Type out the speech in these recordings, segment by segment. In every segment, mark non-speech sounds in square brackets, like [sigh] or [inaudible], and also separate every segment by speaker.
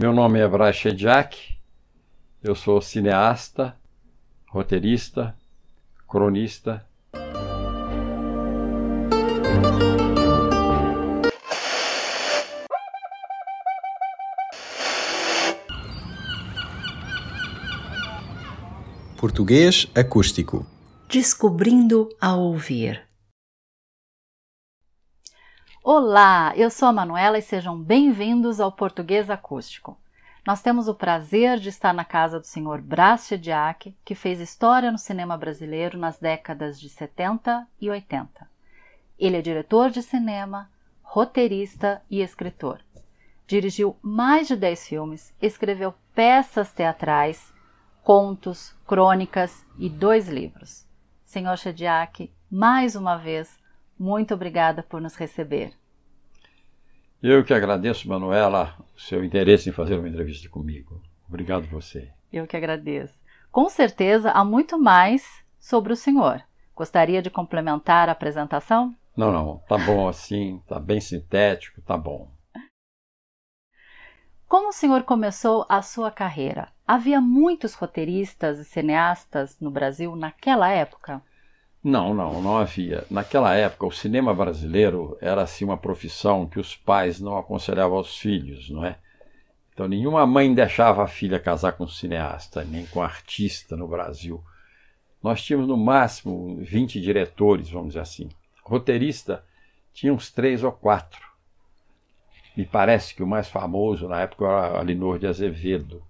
Speaker 1: Meu nome é Braz Shediak, eu sou cineasta, roteirista, cronista.
Speaker 2: Português acústico.
Speaker 3: Descobrindo a ouvir.
Speaker 4: Olá, eu sou a Manuela e sejam bem-vindos ao Português Acústico. Nós temos o prazer de estar na casa do Sr. Brás Chediak, que fez história no cinema brasileiro nas décadas de 70 e 80. Ele é diretor de cinema, roteirista e escritor. Dirigiu mais de 10 filmes, escreveu peças teatrais, contos, crônicas e dois livros. Senhor Chediak, mais uma vez, muito obrigada por nos receber.
Speaker 1: Eu que agradeço, Manuela, o seu interesse em fazer uma entrevista comigo. Obrigado você.
Speaker 4: Eu que agradeço. Com certeza há muito mais sobre o senhor. Gostaria de complementar a apresentação?
Speaker 1: Não, não, tá bom assim, tá bem sintético, tá bom.
Speaker 4: Como o senhor começou a sua carreira? Havia muitos roteiristas e cineastas no Brasil naquela época?
Speaker 1: Não, não, não havia. Naquela época, o cinema brasileiro era assim uma profissão que os pais não aconselhavam aos filhos, não é? Então, nenhuma mãe deixava a filha casar com um cineasta, nem com um artista no Brasil. Nós tínhamos no máximo 20 diretores, vamos dizer assim. Roteirista tinha uns três ou quatro. Me parece que o mais famoso na época era Alinor de Azevedo.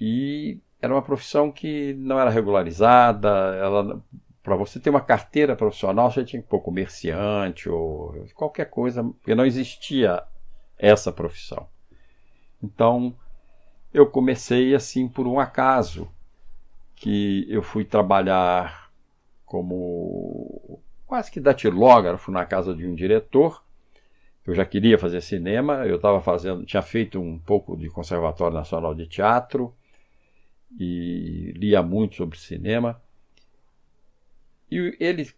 Speaker 1: E era uma profissão que não era regularizada, ela para você ter uma carteira profissional, você tinha que pôr comerciante ou qualquer coisa, porque não existia essa profissão. Então, eu comecei assim por um acaso, que eu fui trabalhar como quase que datilógrafo na casa de um diretor. Eu já queria fazer cinema, eu estava fazendo, tinha feito um pouco de Conservatório Nacional de Teatro e lia muito sobre cinema. E ele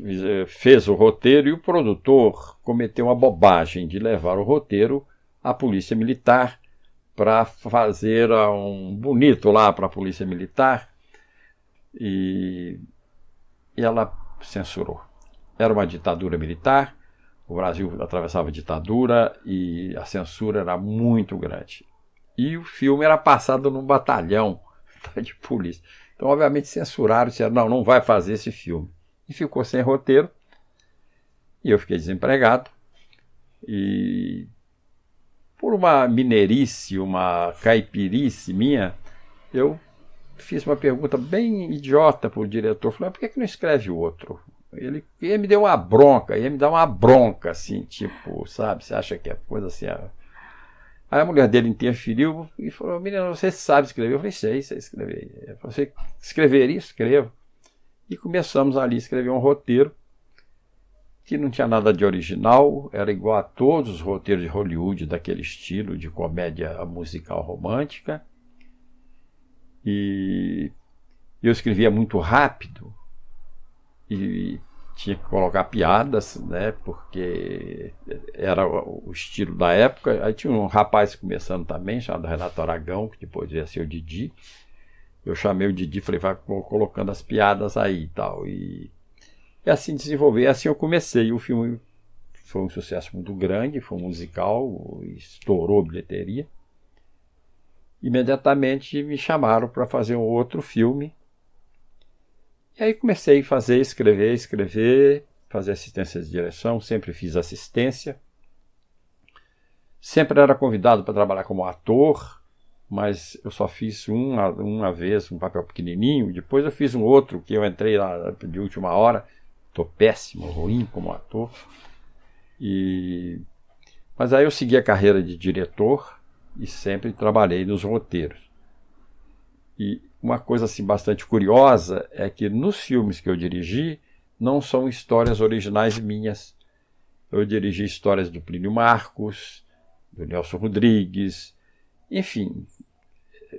Speaker 1: eh, fez o roteiro e o produtor cometeu uma bobagem de levar o roteiro à Polícia Militar para fazer um bonito lá para a Polícia Militar e, e ela censurou. Era uma ditadura militar, o Brasil atravessava ditadura e a censura era muito grande. E o filme era passado num batalhão [laughs] de polícia. Então, obviamente, censuraram, disseram, não, não vai fazer esse filme. E ficou sem roteiro. E eu fiquei desempregado. E por uma mineirice, uma caipirice minha, eu fiz uma pergunta bem idiota para o diretor. Falei, por que, que não escreve outro? Ele, ele me deu uma bronca, ia me dar uma bronca, assim, tipo, sabe? Você acha que é coisa assim. Aí a mulher dele interferiu e falou: Menina, você sabe escrever? Eu falei: Sei, sei escrever. Você escreveria? Escrevo. E começamos ali a escrever um roteiro que não tinha nada de original, era igual a todos os roteiros de Hollywood daquele estilo de comédia musical romântica. E eu escrevia muito rápido e tinha que colocar piadas, né? Porque era o estilo da época. Aí tinha um rapaz começando também, chamado Renato Aragão, que depois ia ser o Didi. Eu chamei o Didi e falei, vai colocando as piadas aí e tal. E, e assim desenvolver. Assim eu comecei. O filme foi um sucesso muito grande, foi um musical, estourou bilheteria. Imediatamente me chamaram para fazer um outro filme e aí comecei a fazer, escrever, escrever, fazer assistência de direção, sempre fiz assistência. Sempre era convidado para trabalhar como ator, mas eu só fiz uma, uma vez um papel pequenininho. Depois eu fiz um outro que eu entrei lá de última hora. Estou péssimo, ruim como ator. E... Mas aí eu segui a carreira de diretor e sempre trabalhei nos roteiros. E uma coisa assim bastante curiosa é que nos filmes que eu dirigi não são histórias originais minhas. Eu dirigi histórias do Plínio Marcos, do Nelson Rodrigues, enfim,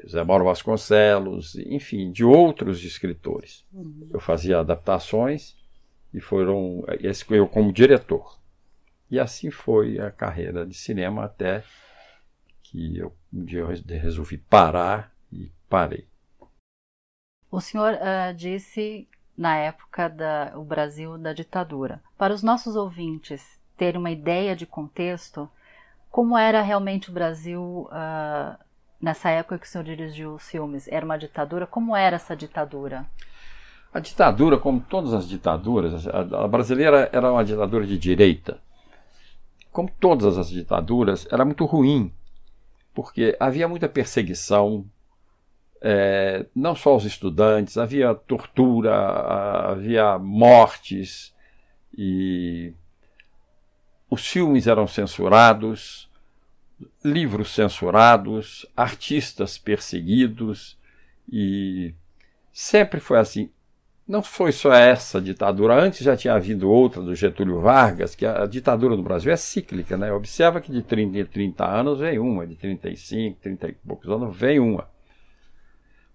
Speaker 1: Zé Mauro Vasconcelos, enfim, de outros escritores. Uhum. Eu fazia adaptações e foram esse eu como diretor. E assim foi a carreira de cinema até que eu um dia eu resolvi parar e parei.
Speaker 4: O senhor uh, disse na época da o Brasil da ditadura. Para os nossos ouvintes terem uma ideia de contexto, como era realmente o Brasil uh, nessa época que o senhor dirigiu os filmes? Era uma ditadura? Como era essa ditadura?
Speaker 1: A ditadura, como todas as ditaduras, a brasileira era uma ditadura de direita. Como todas as ditaduras, era muito ruim, porque havia muita perseguição, é, não só aos estudantes, havia tortura, havia mortes, e os filmes eram censurados, livros censurados, artistas perseguidos, e sempre foi assim. Não foi só essa ditadura, antes já tinha havido outra do Getúlio Vargas, que a ditadura no Brasil é cíclica, né? Observa que de 30 em 30 anos vem uma, de 35, 30 e poucos anos vem uma.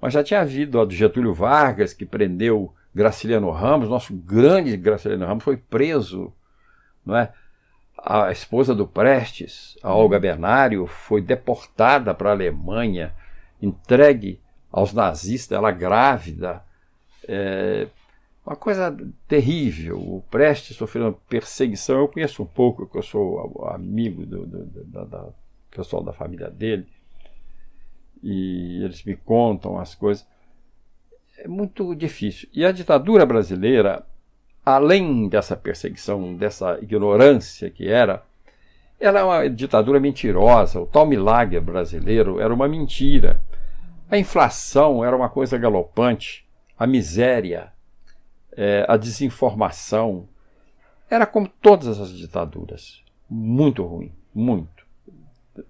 Speaker 1: Mas já tinha havido a do Getúlio Vargas, que prendeu Graciliano Ramos, nosso grande Graciliano Ramos foi preso, não é? A esposa do Prestes, a Olga Bernário, foi deportada para a Alemanha, entregue aos nazistas, ela grávida. É uma coisa terrível. O Prestes sofreu perseguição. Eu conheço um pouco, porque eu sou amigo do, do, do, do pessoal da família dele e eles me contam as coisas. É muito difícil. E a ditadura brasileira, além dessa perseguição, dessa ignorância que era, ela é uma ditadura mentirosa. O tal milagre brasileiro era uma mentira. A inflação era uma coisa galopante, a miséria, é, a desinformação. Era como todas as ditaduras. Muito ruim, muito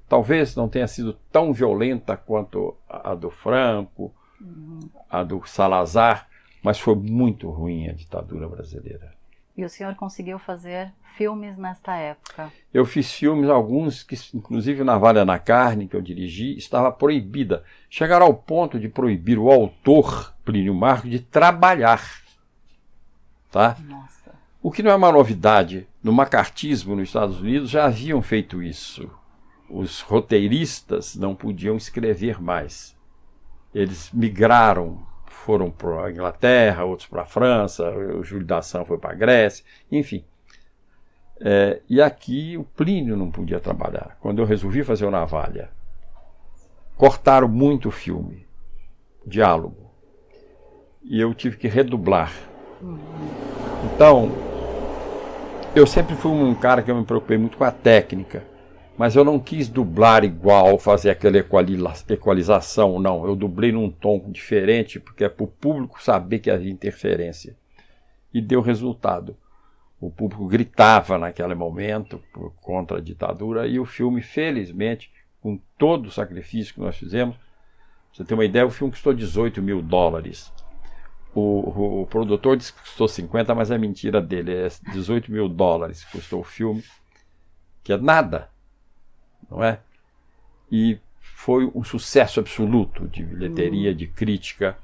Speaker 1: talvez não tenha sido tão violenta quanto a do Franco, uhum. a do Salazar, mas foi muito ruim a ditadura brasileira.
Speaker 4: E o senhor conseguiu fazer filmes nesta época?
Speaker 1: Eu fiz filmes, alguns, que inclusive Navalha na Carne, que eu dirigi, estava proibida. Chegaram ao ponto de proibir o autor, Plínio Marcos, de trabalhar. Tá?
Speaker 4: Nossa.
Speaker 1: O que não é uma novidade. No macartismo nos Estados Unidos já haviam feito isso os roteiristas não podiam escrever mais. Eles migraram, foram para a Inglaterra, outros para a França, o Júlio da Ação foi para a Grécia, enfim. É, e aqui o Plínio não podia trabalhar. Quando eu resolvi fazer o Navalha, cortaram muito o filme, diálogo, e eu tive que redublar. Então, eu sempre fui um cara que eu me preocupei muito com a técnica mas eu não quis dublar igual, fazer aquela equalização, não. Eu dublei num tom diferente, porque é para o público saber que havia interferência. E deu resultado. O público gritava naquele momento contra a ditadura, e o filme, felizmente, com todo o sacrifício que nós fizemos, você tem uma ideia, o filme custou 18 mil dólares. O, o, o produtor disse que custou 50, mas é mentira dele, é 18 mil dólares custou o filme, que é nada não é? E foi um sucesso absoluto de bilheteria, de crítica.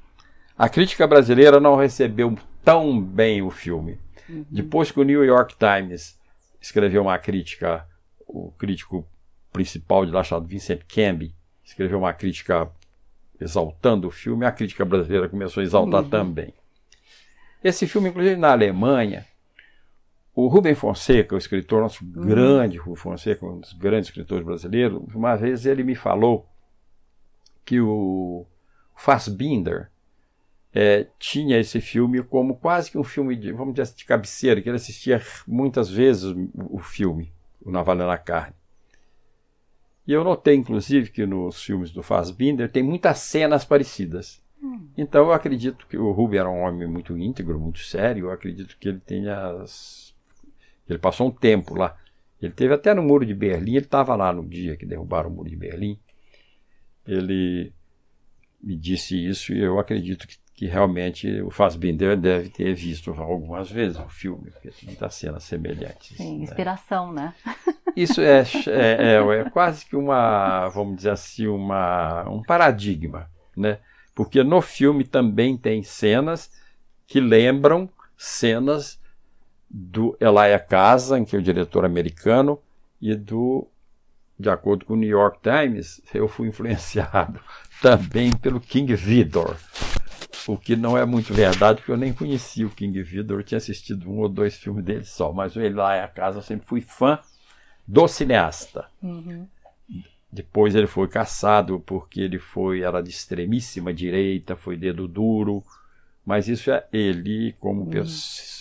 Speaker 1: A crítica brasileira não recebeu tão bem o filme. Uhum. Depois que o New York Times escreveu uma crítica, o crítico principal de lá chamado Vincent Canby escreveu uma crítica exaltando o filme, a crítica brasileira começou a exaltar uhum. também. Esse filme, inclusive na Alemanha, o Rubem Fonseca, o escritor, nosso uhum. grande Rubem Fonseca, um dos grandes escritores brasileiros, uma vez ele me falou que o Fassbinder é, tinha esse filme como quase que um filme de, vamos dizer assim, de cabeceira, que ele assistia muitas vezes o, filme, o Navalha na Carne. E eu notei, inclusive, que nos filmes do Fassbinder tem muitas cenas parecidas. Hum. Então eu acredito que o Rubem era um homem muito íntegro, muito sério, eu acredito que ele tenha as ele passou um tempo lá. Ele teve até no Muro de Berlim, ele estava lá no dia que derrubaram o Muro de Berlim. Ele me disse isso e eu acredito que, que realmente o Fassbinder deve ter visto algumas vezes o filme, porque tem muitas cenas semelhantes.
Speaker 4: Sim, né? inspiração, né?
Speaker 1: Isso é, é, é, é, quase que uma, vamos dizer assim, uma, um paradigma, né? Porque no filme também tem cenas que lembram cenas do Elia Kazan, que é o diretor americano, e do de acordo com o New York Times, eu fui influenciado [laughs] também pelo King Vidor. O que não é muito verdade, porque eu nem conhecia o King Vidor, eu tinha assistido um ou dois filmes dele só, mas ele lá é a casa, eu sempre fui fã do cineasta.
Speaker 4: Uhum.
Speaker 1: Depois ele foi caçado porque ele foi era de extremíssima direita, foi dedo duro, mas isso é ele como uhum.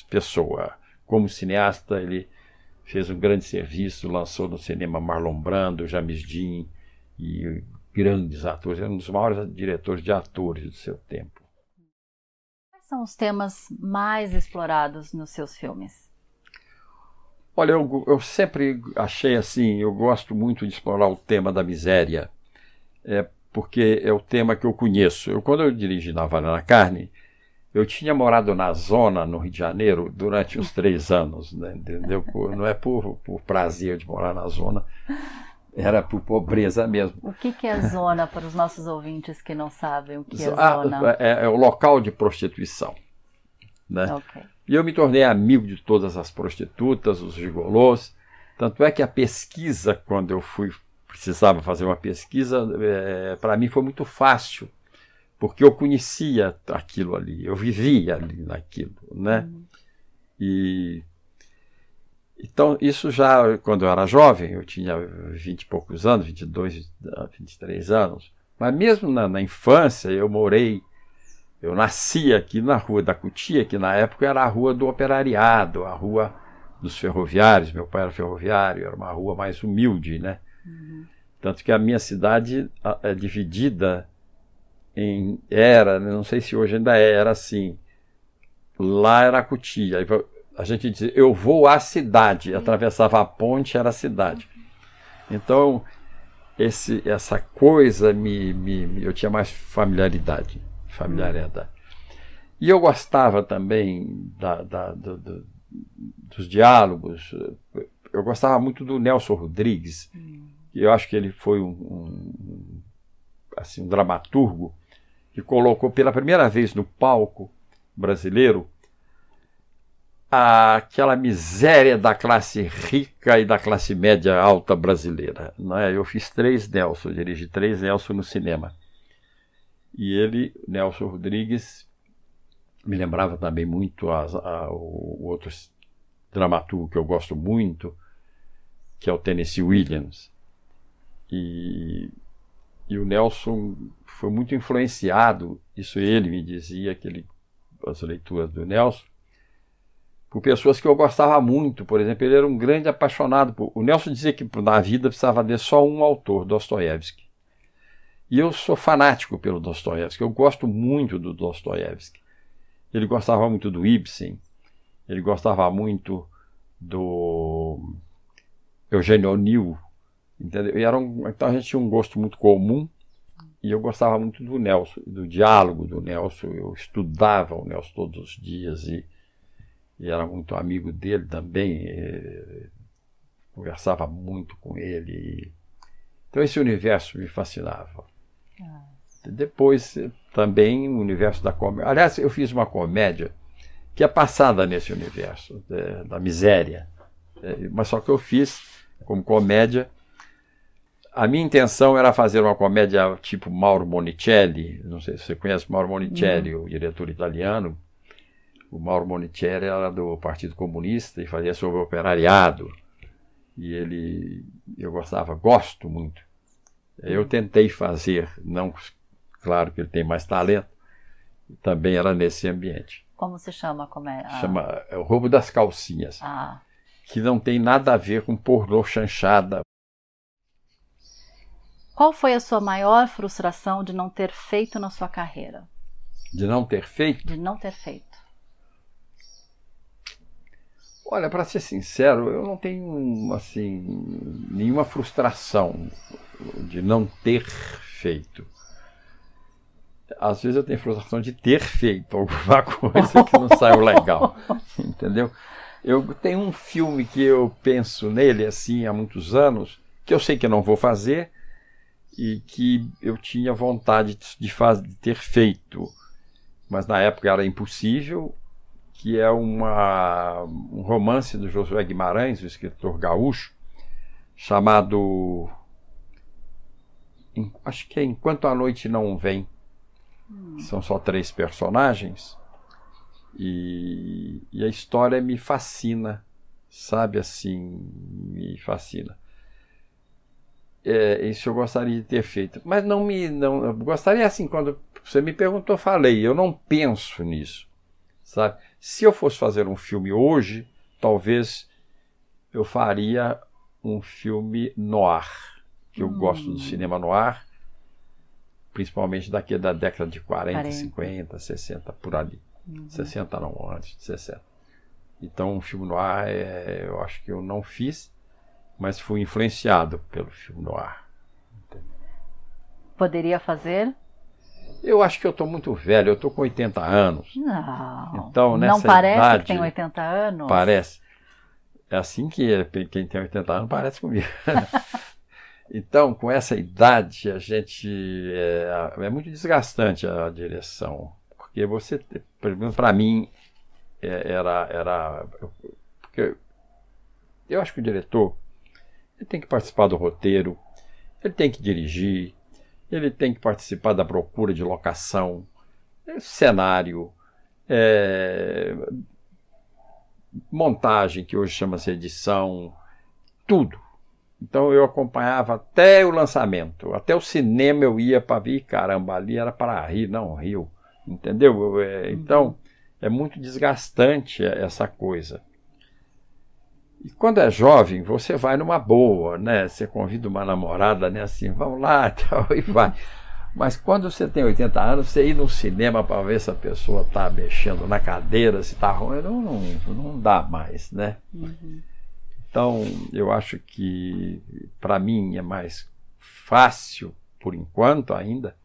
Speaker 1: pessoa, como cineasta, ele fez um grande serviço, lançou no cinema Marlon Brando, James Dean e grandes atores, era um dos maiores diretores de atores do seu tempo.
Speaker 4: Quais são os temas mais explorados nos seus filmes?
Speaker 1: Olha, eu, eu, sempre achei assim, eu gosto muito de explorar o tema da miséria, é, porque é o tema que eu conheço. Eu, quando eu dirigi Navalha na Carne, eu tinha morado na zona, no Rio de Janeiro, durante uns três anos, né, entendeu? Por, não é por, por prazer de morar na zona, era por pobreza mesmo.
Speaker 4: O que, que é zona para os nossos ouvintes que não sabem o que é zona?
Speaker 1: É, é o local de prostituição. Né?
Speaker 4: Okay.
Speaker 1: E eu me tornei amigo de todas as prostitutas, os gigolôs. Tanto é que a pesquisa, quando eu fui precisava fazer uma pesquisa, é, para mim foi muito fácil, porque eu conhecia aquilo ali, eu vivia ali naquilo, né? Uhum. E então isso já quando eu era jovem, eu tinha vinte e poucos anos, 22, 23 anos, mas mesmo na, na infância eu morei eu nasci aqui na Rua da Cutia, que na época era a Rua do Operariado, a Rua dos Ferroviários. Meu pai era ferroviário, era uma rua mais humilde, né? Uhum. Tanto que a minha cidade é dividida em. Era, né? não sei se hoje ainda é, era assim. Lá era a Cutia. A gente dizia, eu vou à cidade. Atravessava a ponte, era a cidade. Então, esse, essa coisa me, me, eu tinha mais familiaridade familiaridade. E eu gostava também da, da, do, do, dos diálogos. Eu gostava muito do Nelson Rodrigues. Hum. Eu acho que ele foi um, um, assim, um dramaturgo que colocou pela primeira vez no palco brasileiro aquela miséria da classe rica e da classe média alta brasileira. Não é? Eu fiz três Nelson, dirigi três Nelson no cinema. E ele, Nelson Rodrigues, me lembrava também muito as, a, o outro dramaturgo que eu gosto muito, que é o Tennessee Williams. E, e o Nelson foi muito influenciado, isso ele me dizia, que ele, as leituras do Nelson, por pessoas que eu gostava muito. Por exemplo, ele era um grande apaixonado. Por, o Nelson dizia que na vida precisava haver só um autor, Dostoiévski. E eu sou fanático pelo Dostoiévski, eu gosto muito do Dostoiévski. Ele gostava muito do Ibsen, ele gostava muito do Eugênio O'Neill, entendeu? E era um, então a gente tinha um gosto muito comum e eu gostava muito do Nelson, do diálogo do Nelson. Eu estudava o Nelson todos os dias e, e era muito amigo dele também. conversava muito com ele. então esse universo me fascinava. Depois, também, o universo da comédia. Aliás, eu fiz uma comédia que é passada nesse universo é, da miséria. É, mas só que eu fiz como comédia. A minha intenção era fazer uma comédia tipo Mauro Monicelli. Não sei se você conhece Mauro Monicelli, uhum. o diretor italiano. O Mauro Monicelli era do Partido Comunista e fazia sobre o operariado. E ele, eu gostava, gosto muito eu tentei fazer, não, claro que ele tem mais talento, também era nesse ambiente.
Speaker 4: Como se chama? Como é?
Speaker 1: Ah. Chama é O Roubo das Calcinhas.
Speaker 4: Ah.
Speaker 1: Que não tem nada a ver com pornô chanchada.
Speaker 4: Qual foi a sua maior frustração de não ter feito na sua carreira?
Speaker 1: De não ter feito?
Speaker 4: De não ter feito.
Speaker 1: Olha, para ser sincero, eu não tenho assim nenhuma frustração de não ter feito. Às vezes eu tenho frustração de ter feito alguma [laughs] coisa que não saiu legal, [laughs] entendeu? Eu tenho um filme que eu penso nele assim há muitos anos, que eu sei que eu não vou fazer e que eu tinha vontade de, fazer, de ter feito, mas na época era impossível, que é uma, um romance do Josué Guimarães, o escritor gaúcho, chamado acho que é Enquanto a Noite Não Vem. Hum. São só três personagens. E, e, a história me fascina, sabe assim, me fascina. É, isso eu gostaria de ter feito, mas não me, não, gostaria assim quando você me perguntou, falei, eu não penso nisso, sabe? Se eu fosse fazer um filme hoje, talvez eu faria um filme noir, que eu hum. gosto do cinema noir, principalmente daqui da década de 40, 40. 50, 60, por ali. Uhum. 60 não, antes de 60. Então, um filme noir, é, eu acho que eu não fiz, mas fui influenciado pelo filme noir.
Speaker 4: Poderia fazer?
Speaker 1: Eu acho que eu estou muito velho, eu estou com 80 anos.
Speaker 4: Não.
Speaker 1: Então, nessa
Speaker 4: não parece
Speaker 1: idade,
Speaker 4: que tem 80 anos?
Speaker 1: Parece. É assim que é, quem tem 80 anos parece comigo. [laughs] então, com essa idade, a gente. É, é muito desgastante a direção. Porque você, pelo menos para mim, é, era. era porque eu acho que o diretor ele tem que participar do roteiro, ele tem que dirigir, ele tem que participar da procura de locação, é, cenário, é, montagem, que hoje chama-se edição, tudo. Então eu acompanhava até o lançamento, até o cinema eu ia para ver, caramba, ali era para rir, não rio, entendeu? É, então é muito desgastante essa coisa. E quando é jovem, você vai numa boa, né? Você convida uma namorada, né? Assim, vamos lá, [laughs] tal, e vai. Mas quando você tem 80 anos, você ir no cinema para ver se a pessoa está mexendo na cadeira, se está ruim, não, não, não dá mais, né? Uhum. Então, eu acho que para mim é mais fácil, por enquanto ainda,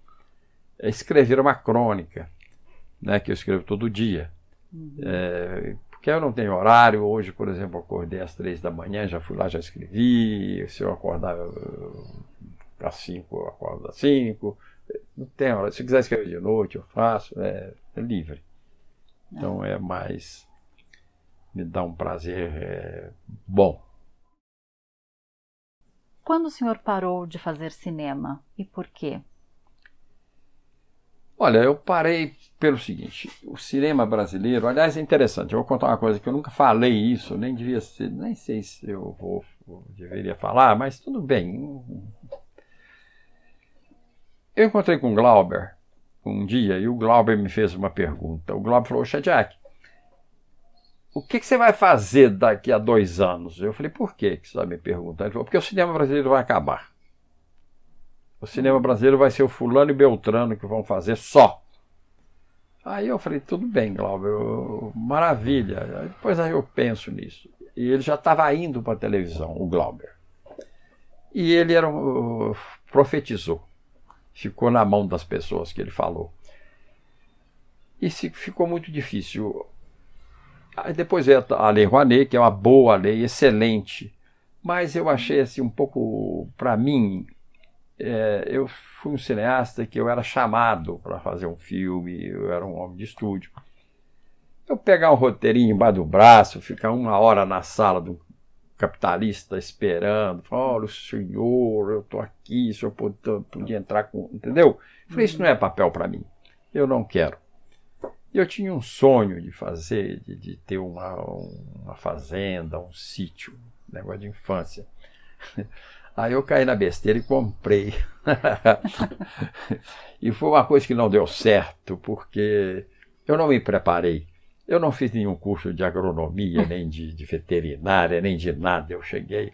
Speaker 1: é escrever uma crônica, né? Que eu escrevo todo dia. Uhum. É, porque eu não tenho horário. Hoje, por exemplo, acordei às três da manhã, já fui lá, já escrevi. Se eu acordar às cinco, eu acordo às cinco. Não tem hora. Se eu quiser escrever de noite, eu faço. É, é livre. Então é mais. Me dá um prazer é, bom.
Speaker 4: Quando o senhor parou de fazer cinema e por quê?
Speaker 1: Olha, eu parei pelo seguinte: o cinema brasileiro, aliás, é interessante. Eu vou contar uma coisa que eu nunca falei isso, nem devia ser, nem sei se eu vou, deveria falar, mas tudo bem. Eu encontrei com o Glauber um dia e o Glauber me fez uma pergunta. O Glauber falou: Jack, o que, que, você vai fazer daqui a dois anos? Eu falei: por que você vai me perguntar? Ele falou: porque o cinema brasileiro vai acabar. O cinema brasileiro vai ser o fulano e Beltrano que vão fazer só. Aí eu falei, tudo bem, Glauber, maravilha. Aí depois aí eu penso nisso. E ele já estava indo para a televisão, o Glauber. E ele era um, profetizou. Ficou na mão das pessoas que ele falou. E se, ficou muito difícil. Aí depois veio a Lei Rouanet, que é uma boa lei, excelente. Mas eu achei assim um pouco, para mim, é, eu fui um cineasta que eu era chamado para fazer um filme, eu era um homem de estúdio. Eu pegar um roteirinho embaixo do braço, ficar uma hora na sala do capitalista esperando, olha o senhor, eu estou aqui, se eu podia entrar com. Entendeu? Eu falei, isso não é papel para mim, eu não quero. Eu tinha um sonho de fazer, de, de ter uma, uma fazenda, um sítio, negócio de infância. [laughs] Aí eu caí na besteira e comprei. [laughs] e foi uma coisa que não deu certo, porque eu não me preparei. Eu não fiz nenhum curso de agronomia, nem de, de veterinária, nem de nada. Eu cheguei.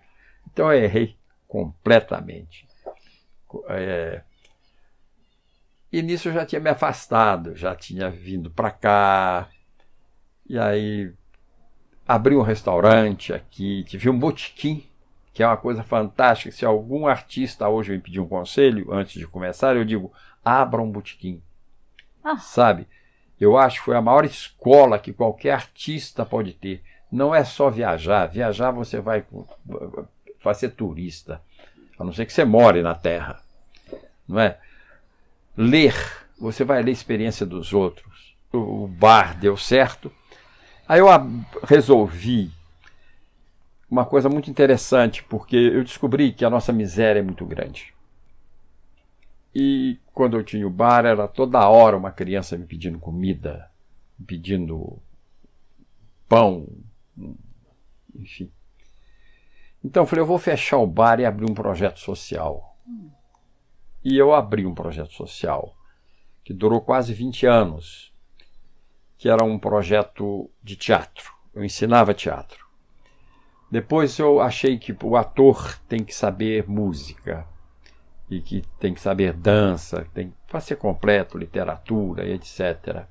Speaker 1: Então eu errei completamente. É... E nisso eu já tinha me afastado, já tinha vindo para cá. E aí abri um restaurante aqui, tive um botequim que é uma coisa fantástica. Se algum artista hoje me pedir um conselho antes de começar, eu digo: abra um botequim. Ah. Sabe? Eu acho que foi a maior escola que qualquer artista pode ter. Não é só viajar. Viajar você vai, vai ser turista. A não ser que você more na terra. Não é? Ler. Você vai ler a experiência dos outros. O bar deu certo. Aí eu resolvi uma coisa muito interessante, porque eu descobri que a nossa miséria é muito grande. E quando eu tinha o bar, era toda hora uma criança me pedindo comida, me pedindo pão, enfim. Então eu falei, eu vou fechar o bar e abrir um projeto social. E eu abri um projeto social que durou quase 20 anos, que era um projeto de teatro. Eu ensinava teatro. Depois eu achei que o ator tem que saber música e que tem que saber dança, tem para ser completo, literatura e etc.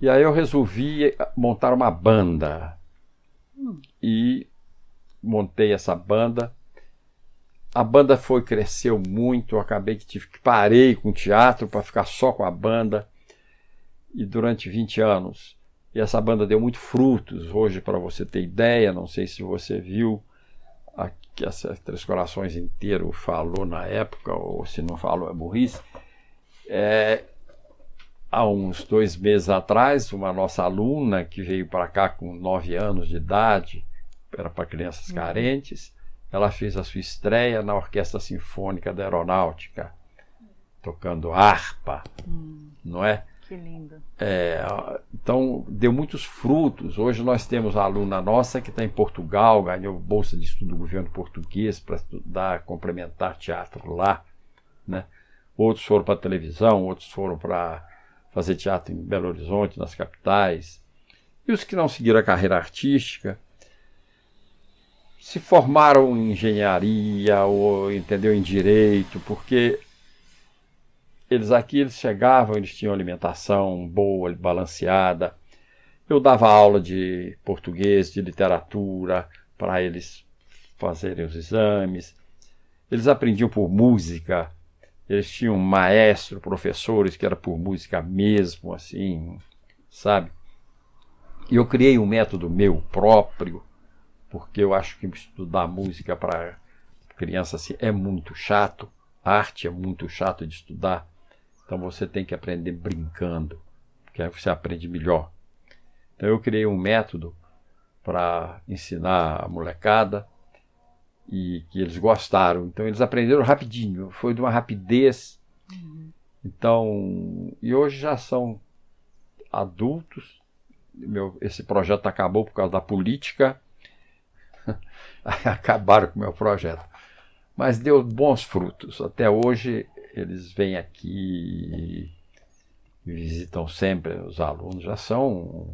Speaker 1: E aí eu resolvi montar uma banda. E montei essa banda a banda foi cresceu muito, eu acabei que tive que parei com o teatro para ficar só com a banda e durante 20 anos. E essa banda deu muito frutos. Hoje, para você ter ideia, não sei se você viu aqui essa Três Corações inteiro falou na época, ou se não falou é burrice. É, há uns dois meses atrás, uma nossa aluna que veio para cá com nove anos de idade, era para crianças uhum. carentes, ela fez a sua estreia na Orquestra Sinfônica da Aeronáutica, tocando harpa, hum, não é?
Speaker 4: Que lindo.
Speaker 1: É, então, deu muitos frutos. Hoje nós temos a aluna nossa que está em Portugal, ganhou bolsa de estudo do governo português para estudar, complementar teatro lá. Né? Outros foram para televisão, outros foram para fazer teatro em Belo Horizonte, nas capitais. E os que não seguiram a carreira artística, se formaram em engenharia ou entendeu em direito, porque eles aqui eles chegavam, eles tinham alimentação boa, balanceada. Eu dava aula de português, de literatura para eles fazerem os exames. Eles aprendiam por música. Eles tinham maestro, professores que era por música mesmo, assim, sabe? E eu criei um método meu próprio porque eu acho que estudar música para criança assim, é muito chato, arte é muito chato de estudar, então você tem que aprender brincando, que aí você aprende melhor. Então eu criei um método para ensinar a molecada e que eles gostaram. Então eles aprenderam rapidinho, foi de uma rapidez. Uhum. Então, e hoje já são adultos. Meu, esse projeto acabou por causa da política [laughs] acabaram com o meu projeto. Mas deu bons frutos. Até hoje eles vêm aqui e visitam sempre os alunos. Já são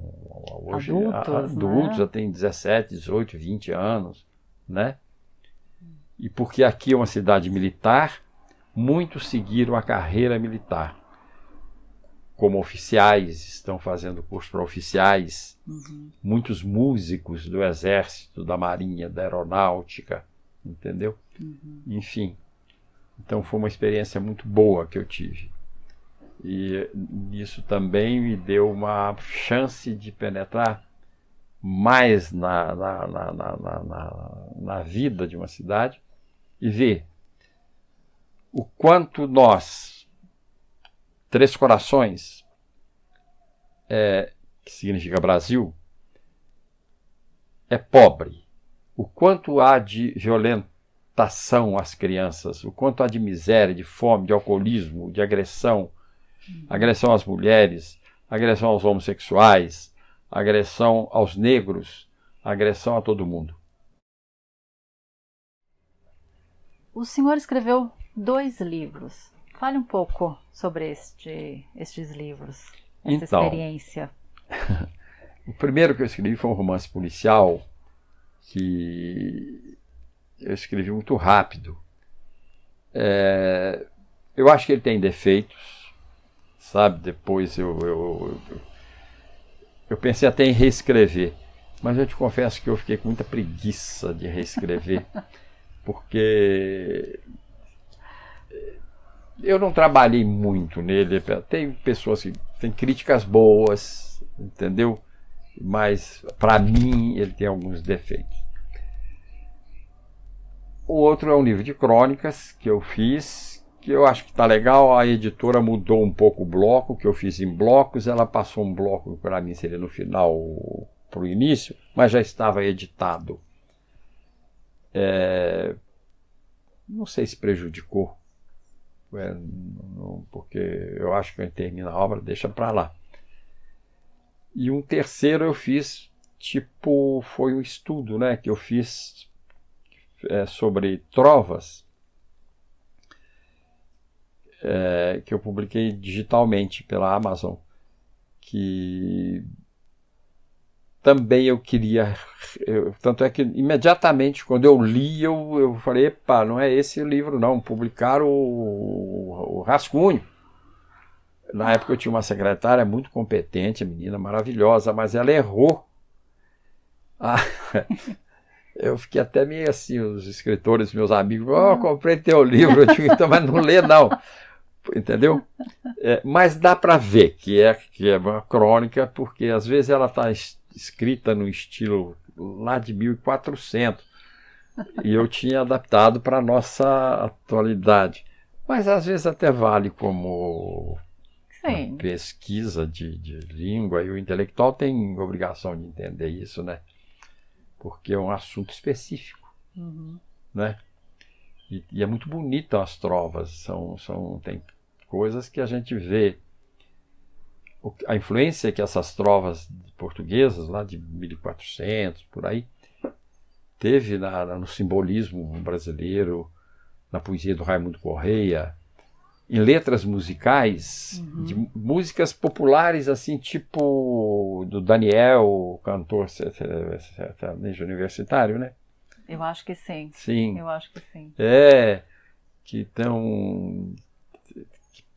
Speaker 1: hoje adultos, adultos né? já têm 17, 18, 20 anos, né? E porque aqui é uma cidade militar, muitos seguiram a carreira militar como oficiais, estão fazendo curso para oficiais, uhum. muitos músicos do Exército, da Marinha, da Aeronáutica, entendeu? Uhum. Enfim. Então foi uma experiência muito boa que eu tive. E isso também me deu uma chance de penetrar mais na, na, na, na, na vida de uma cidade e ver o quanto nós, Três Corações, é, que significa Brasil, é pobre. O quanto há de violentação às crianças, o quanto há de miséria, de fome, de alcoolismo, de agressão, agressão às mulheres, agressão aos homossexuais, agressão aos negros, agressão a todo mundo.
Speaker 4: O senhor escreveu dois livros. Fale um pouco sobre este, estes livros, essa então, experiência. [laughs]
Speaker 1: o primeiro que eu escrevi foi um romance policial que eu escrevi muito rápido. É, eu acho que ele tem defeitos, sabe? Depois eu, eu, eu, eu pensei até em reescrever, mas eu te confesso que eu fiquei com muita preguiça de reescrever, [laughs] porque eu não trabalhei muito nele. Tem pessoas que têm críticas boas, entendeu? Mas para mim ele tem alguns defeitos. O outro é um livro de crônicas que eu fiz, que eu acho que está legal. A editora mudou um pouco o bloco, que eu fiz em blocos. Ela passou um bloco para mim seria no final para o início, mas já estava editado. É... Não sei se prejudicou é, porque eu acho que eu termino a obra, deixa para lá. E um terceiro eu fiz, tipo, foi um estudo né, que eu fiz é, sobre trovas, é, que eu publiquei digitalmente pela Amazon, que também eu queria. Eu, tanto é que imediatamente quando eu li, eu, eu falei: epa, não é esse livro, não. Publicaram o, o, rascunho. Na época eu tinha uma secretária muito competente, menina maravilhosa, mas ela errou. [laughs] Ah, eu fiquei até meio assim, os escritores, meus amigos, oh, comprei teu livro, eu digo, então, mas não lê não. [laughs] Entendeu? É, mas dá para ver que é, que é uma crônica, porque às vezes ela está escrita no estilo lá de 1400 e eu tinha adaptado para a nossa atualidade. Mas às vezes até vale como pesquisa de, de língua, e o intelectual tem obrigação de entender isso, né? Porque é um assunto específico, uhum. né? E, e, é muito bonito as trovas, são, são, tem coisas que a gente vê a influência que essas trovas portuguesas, lá de 1400, por aí, teve na, no simbolismo brasileiro, na poesia do Raimundo Correia, em letras musicais, uhum. de músicas populares, assim, tipo do Daniel, cantor sertanejo universitário, né?
Speaker 4: Eu acho que sim.
Speaker 1: Sim.
Speaker 4: Eu acho que sim.
Speaker 1: É, que estão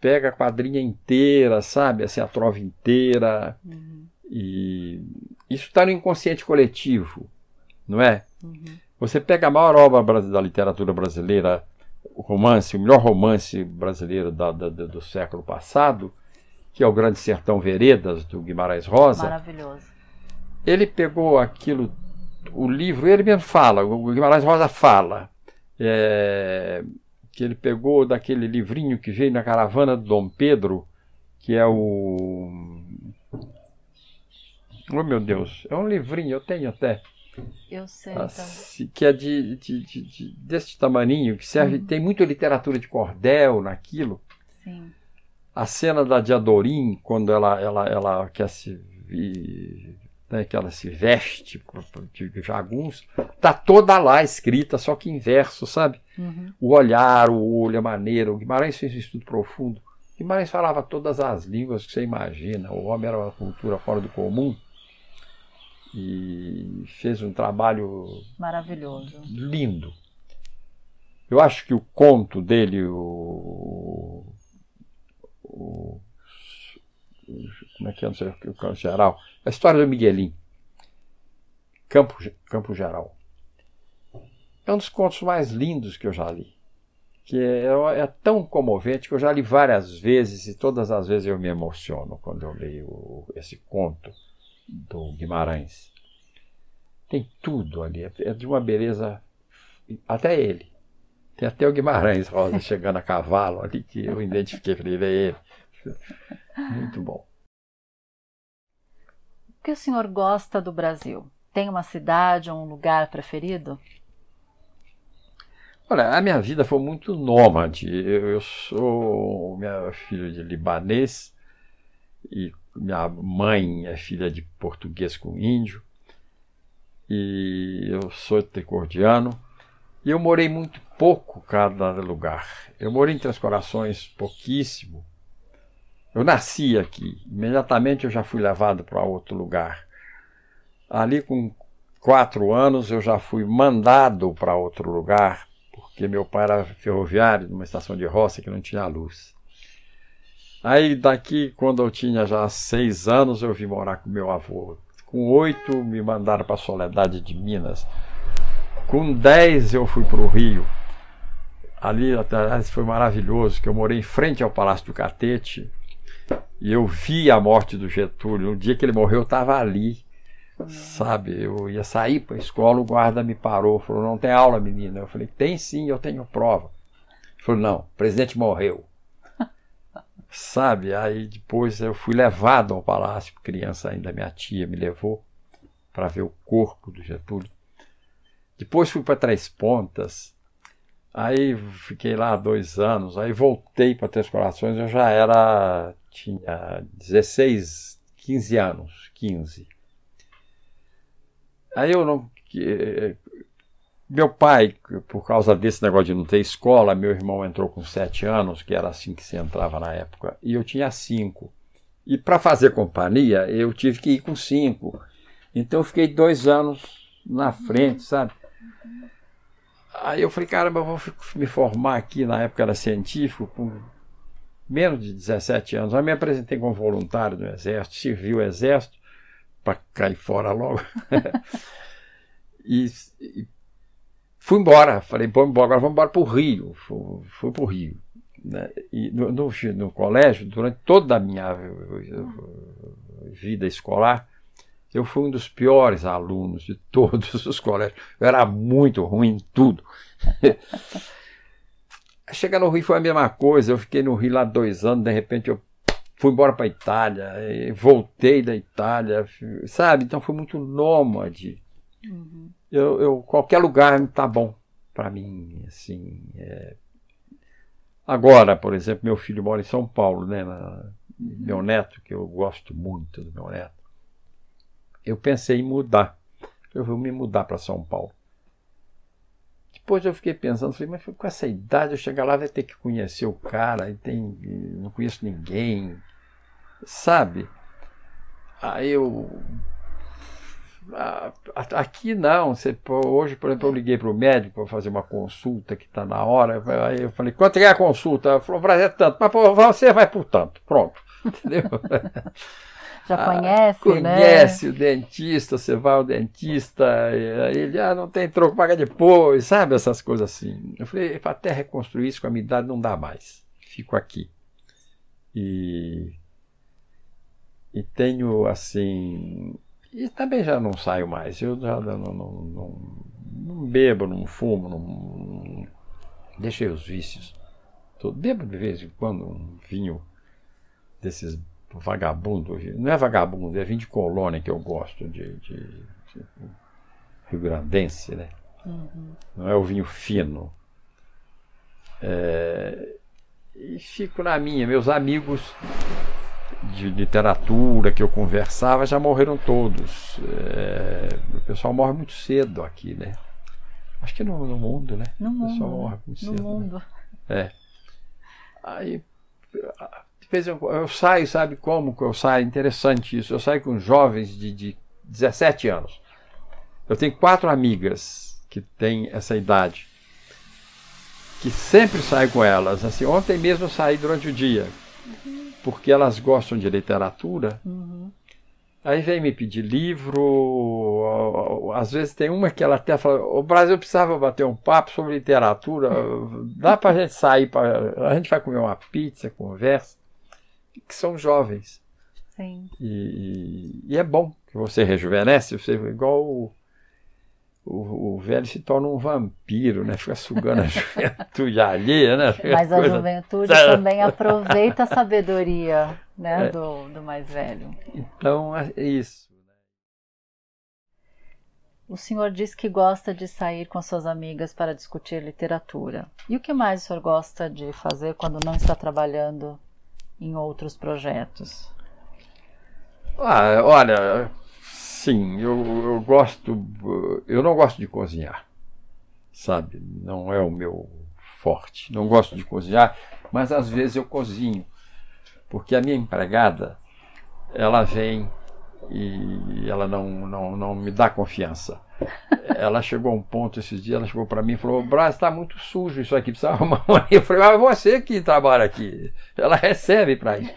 Speaker 1: pega a quadrinha inteira, sabe? Assim, a trova inteira. Uhum. E isso está no inconsciente coletivo, não é? Uhum. Você pega a maior obra da literatura brasileira, o romance, o melhor romance brasileiro da, da, do século passado, que é o Grande Sertão Veredas, do Guimarães Rosa.
Speaker 4: Maravilhoso.
Speaker 1: Ele pegou aquilo, o livro, ele mesmo fala, o Guimarães Rosa fala. É, que ele pegou daquele livrinho que veio na caravana do Dom Pedro, que é o. Oh meu Deus, é um livrinho, eu tenho até.
Speaker 4: Eu sei.
Speaker 1: Assim, que é de, de, de, de, desse tamaninho, que serve. Uhum. Tem muita literatura de cordel naquilo.
Speaker 4: Sim.
Speaker 1: A cena da Diadorim, quando ela, ela, ela quer se né, que ela se veste de jagunço, tá toda lá escrita, só que em verso, sabe? Uhum. O olhar, o olho, a maneira. O Guimarães fez um estudo profundo. Guimarães falava todas as línguas que você imagina. O homem era uma cultura fora do comum e fez um trabalho
Speaker 4: maravilhoso,
Speaker 1: lindo. Eu acho que o conto dele, o, o como é que é, não sei o campo geral, a história do Miguelim, Campo, campo Geral. É um dos contos mais lindos que eu já li. Que é, é, tão comovente que eu já li várias vezes e todas as vezes eu me emociono quando eu leio esse conto do Guimarães. Tem tudo ali, é de uma beleza, até ele. Tem até o Guimarães Rosa [laughs] chegando a cavalo ali, que eu identifiquei, falei, é ele. Muito bom.
Speaker 4: O que o senhor gosta do Brasil? Tem uma cidade ou um lugar preferido?
Speaker 1: Olha, a minha vida foi muito nômade. Eu, sou minha filha de libanês e minha mãe é filha de português com índio. E eu sou tricordiano. E eu morei muito pouco cada lugar. Eu morei em Três Corações pouquíssimo. Eu nasci aqui, imediatamente eu já fui levado para outro lugar. Ali com quatro anos eu já fui mandado para outro lugar, porque meu pai era ferroviário numa estação de roça que não tinha luz. Aí daqui, quando eu tinha já seis anos, eu vim morar com meu avô. Com oito me mandaram para a Soledade de Minas. Com dez eu fui para o Rio. Ali atrás foi maravilhoso, que eu morei em frente ao Palácio do Catete e eu vi a morte do Getúlio. No dia que ele morreu, eu estava ali. Sabe, eu ia sair para a escola, o guarda me parou, falou: Não tem aula, menina. Eu falei: Tem sim, eu tenho prova. Ele falou: Não, o presidente morreu. Sabe, aí depois eu fui levado ao palácio, criança ainda, minha tia me levou para ver o corpo do Getúlio. Depois fui para Três Pontas, Aí fiquei lá dois anos, aí voltei para Três Corações, eu já era, tinha 16, 15 anos, 15. Aí eu não. Meu pai, por causa desse negócio de não ter escola, meu irmão entrou com sete anos, que era assim que se entrava na época, e eu tinha cinco. E para fazer companhia, eu tive que ir com cinco. Então eu fiquei dois anos na frente, sabe? Aí eu falei, caramba, eu vou me formar aqui, na época era científico, com menos de 17 anos. Aí me apresentei como voluntário do Exército, servi o Exército, para cair fora logo. [laughs] e, e, fui embora. Falei, vamos embora, agora vamos embora para o Rio. Fui, fui para o Rio. Né? E no, no, no, colégio, durante toda a minha vida escolar, eu fui um dos piores alunos de todos os colégios. Eu era muito ruim em tudo. [laughs] Chegar no Rio foi a mesma coisa. Eu fiquei no Rio lá dois anos, de repente eu fui embora para a Itália, voltei da Itália, sabe? Então foi muito nômade. Uhum. Eu, eu, qualquer lugar está bom para mim, assim. É... Agora, por exemplo, meu filho mora em São Paulo, né? Na... Uhum. Meu neto, que eu gosto muito do meu neto eu pensei em mudar. Eu vou me mudar para São Paulo. Depois eu fiquei pensando, falei, mas com essa idade eu chegar lá vai ter que conhecer o cara, e tem, não conheço ninguém, sabe? Aí eu. Aqui não, você, hoje, por exemplo, eu liguei para o médico para fazer uma consulta que está na hora. Aí eu falei, quanto é a consulta? Ele falou, é tanto, mas pô, você vai por tanto. Pronto. [laughs] Entendeu? [laughs]
Speaker 4: Já ah, conhece,
Speaker 1: conhece né? Conhece o dentista, você vai ao dentista, ele, ah, não tem troco, paga depois, sabe? Essas coisas assim. Eu falei, até reconstruir isso com a minha idade não dá mais. Fico aqui. E, e tenho, assim... E também já não saio mais. Eu já não, não, não, não bebo, não fumo, não, deixei os vícios. Tô, bebo de vez em quando um vinho desses vagabundo, não é vagabundo, é vinho de colônia que eu gosto, de, de, de Rio Grandense, né? Uhum. Não é o vinho fino. É, e fico na minha. Meus amigos de literatura que eu conversava já morreram todos. É, o pessoal morre muito cedo aqui, né? Acho que no, no mundo, né?
Speaker 4: No o pessoal mundo, morre muito
Speaker 1: no
Speaker 4: cedo. No né? mundo.
Speaker 1: Né? É. Aí vez eu, eu saio, sabe como eu saio? Interessante isso. Eu saio com jovens de, de 17 anos. Eu tenho quatro amigas que têm essa idade. Que sempre saio com elas. Assim, ontem mesmo eu saí durante o dia. Porque elas gostam de literatura. Uhum. Aí vem me pedir livro. Às vezes tem uma que ela até fala: O Brasil precisava bater um papo sobre literatura. Dá para a gente sair, pra... a gente vai comer uma pizza, conversa que são jovens.
Speaker 4: Sim.
Speaker 1: E, e, é bom que você rejuvenesce, você igual o, o, velho se torna um vampiro, né? Fica sugando a [laughs] juventude alheia, né?
Speaker 4: Mas a juventude também aproveita a sabedoria né? É. Do, do mais velho.
Speaker 1: Então é isso.
Speaker 4: O senhor diz que gosta de sair com suas amigas para discutir literatura. E o que mais o senhor gosta de fazer quando não está trabalhando em outros projetos?
Speaker 1: Ah, olha, sim, eu, eu gosto, eu não gosto de cozinhar, sabe? Não é o meu forte. Não gosto de cozinhar, mas às vezes eu cozinho, porque a minha empregada, ela vem e ela não, não, não me dá confiança. Ela chegou a um ponto esses dias, ela chegou para mim e falou: Brás, está muito sujo isso aqui, precisa [laughs] arrumar. Eu falei: Mas você que trabalha aqui, ela recebe para isso.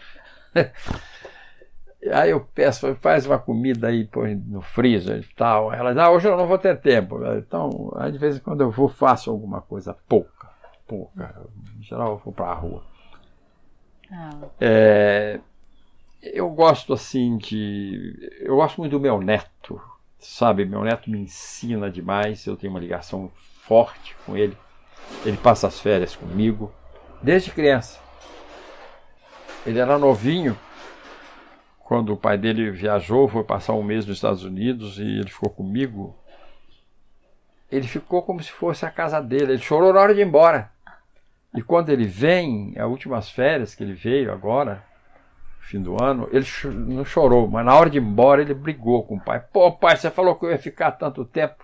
Speaker 1: Aí eu peço, faz uma comida aí, põe no freezer e tal. Ela diz, ah, hoje eu não vou ter tempo. Então, aí de vez em quando eu vou, faço alguma coisa pouca, pouca. Em geral eu vou para a rua. Ah. É, eu gosto assim de. Eu gosto muito do meu neto, sabe? Meu neto me ensina demais, eu tenho uma ligação forte com ele. Ele passa as férias comigo, desde criança. Ele era novinho quando o pai dele viajou, foi passar um mês nos Estados Unidos e ele ficou comigo. ele ficou como se fosse a casa dele. Ele chorou na hora de ir embora. E quando ele vem, as últimas férias que ele veio agora, fim do ano, ele não chorou, mas na hora de ir embora ele brigou com o pai. Pô, pai, você falou que eu ia ficar tanto tempo.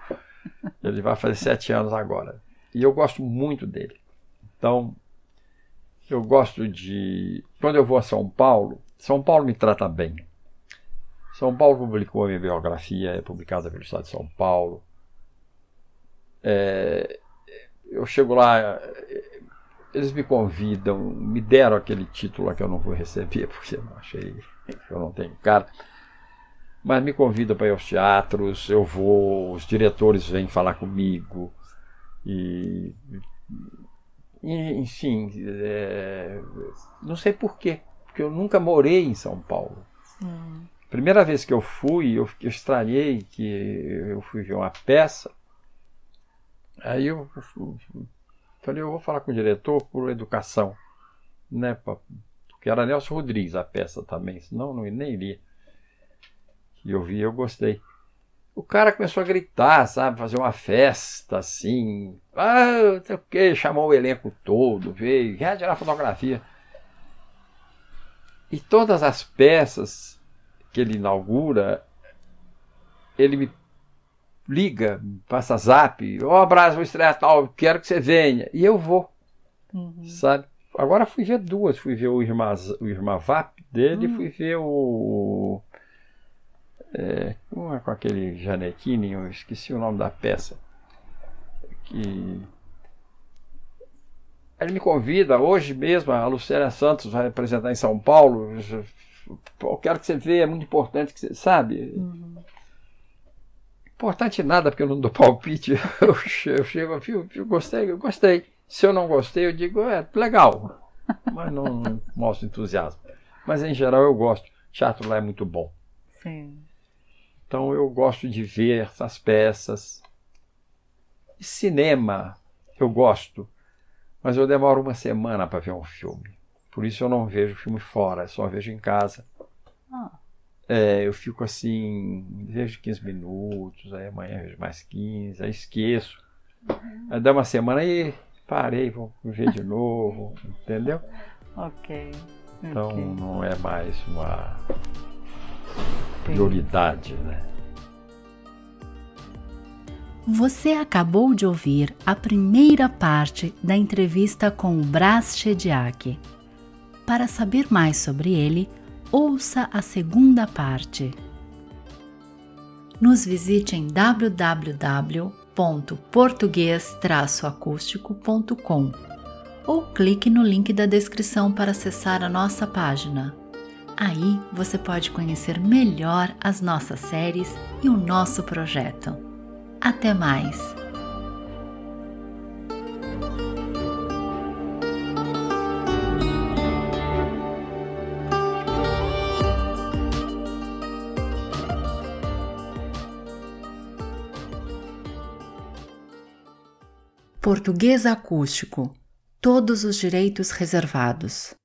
Speaker 1: Ele vai fazer sete anos agora. E eu gosto muito dele. Então, eu gosto de. Quando eu vou a São Paulo, São Paulo me trata bem. São Paulo publicou a minha biografia, é publicada pelo Estado de São Paulo. É, eu chego lá, eles me convidam, me deram aquele título que eu não vou receber, [laughs] porque eu não achei eu não tenho cara. Mas me convidam para ir aos teatros, eu vou, os diretores vêm falar comigo. E, e enfim, é, não sei porquê, porque eu nunca morei em São Paulo. Hum. Primeira vez que eu fui, eu, eu estranhei que eu fui ver uma peça. Aí eu falei, eu vou falar com o diretor por educação, né? Porque era Nelson Rodrigues a peça também, senão não nem iria. E eu vi, eu gostei. O cara começou a gritar, sabe, fazer uma festa assim. Ah, não sei o que, chamou o elenco todo, veio, quer tirar fotografia. E todas as peças que ele inaugura, ele me liga, passa zap, ó, oh, abraço, vou estrear tal, quero que você venha. E eu vou, uhum. sabe? Agora fui ver duas, fui ver o Irmã, o Irmã Vap dele, uhum. fui ver o... É, é com aquele Janequine, eu esqueci o nome da peça. Que... Ele me convida, hoje mesmo, a Lucélia Santos vai apresentar em São Paulo, eu quero que você veja, é muito importante que você sabe. Uhum. Importante nada, porque eu não dou palpite. [laughs] Eu chego, eu eu, eu gostei, eu gostei. Se eu não gostei, eu digo, é legal. [laughs] Mas não, não mostro entusiasmo. Mas em geral eu gosto. O teatro lá é muito bom. Sim. Então eu gosto de ver essas peças. cinema, eu gosto. Mas eu demoro uma semana para ver um filme. Por isso eu não vejo filme fora, só vejo em casa. Ah. É, eu fico assim, vejo 15 minutos, aí amanhã vejo mais 15, aí esqueço. Uhum. Aí dá uma semana e parei, vou ver de novo, [laughs] entendeu?
Speaker 5: Ok.
Speaker 1: Então
Speaker 5: okay.
Speaker 1: não é mais uma prioridade, né?
Speaker 4: Você acabou de ouvir a primeira parte da entrevista com o Brás Chediak. Para saber mais sobre ele, ouça a segunda parte. Nos visite em www.português-acústico.com ou clique no link da descrição para acessar a nossa página. Aí você pode conhecer melhor as nossas séries e o nosso projeto. Até mais! Português acústico. Todos os direitos reservados.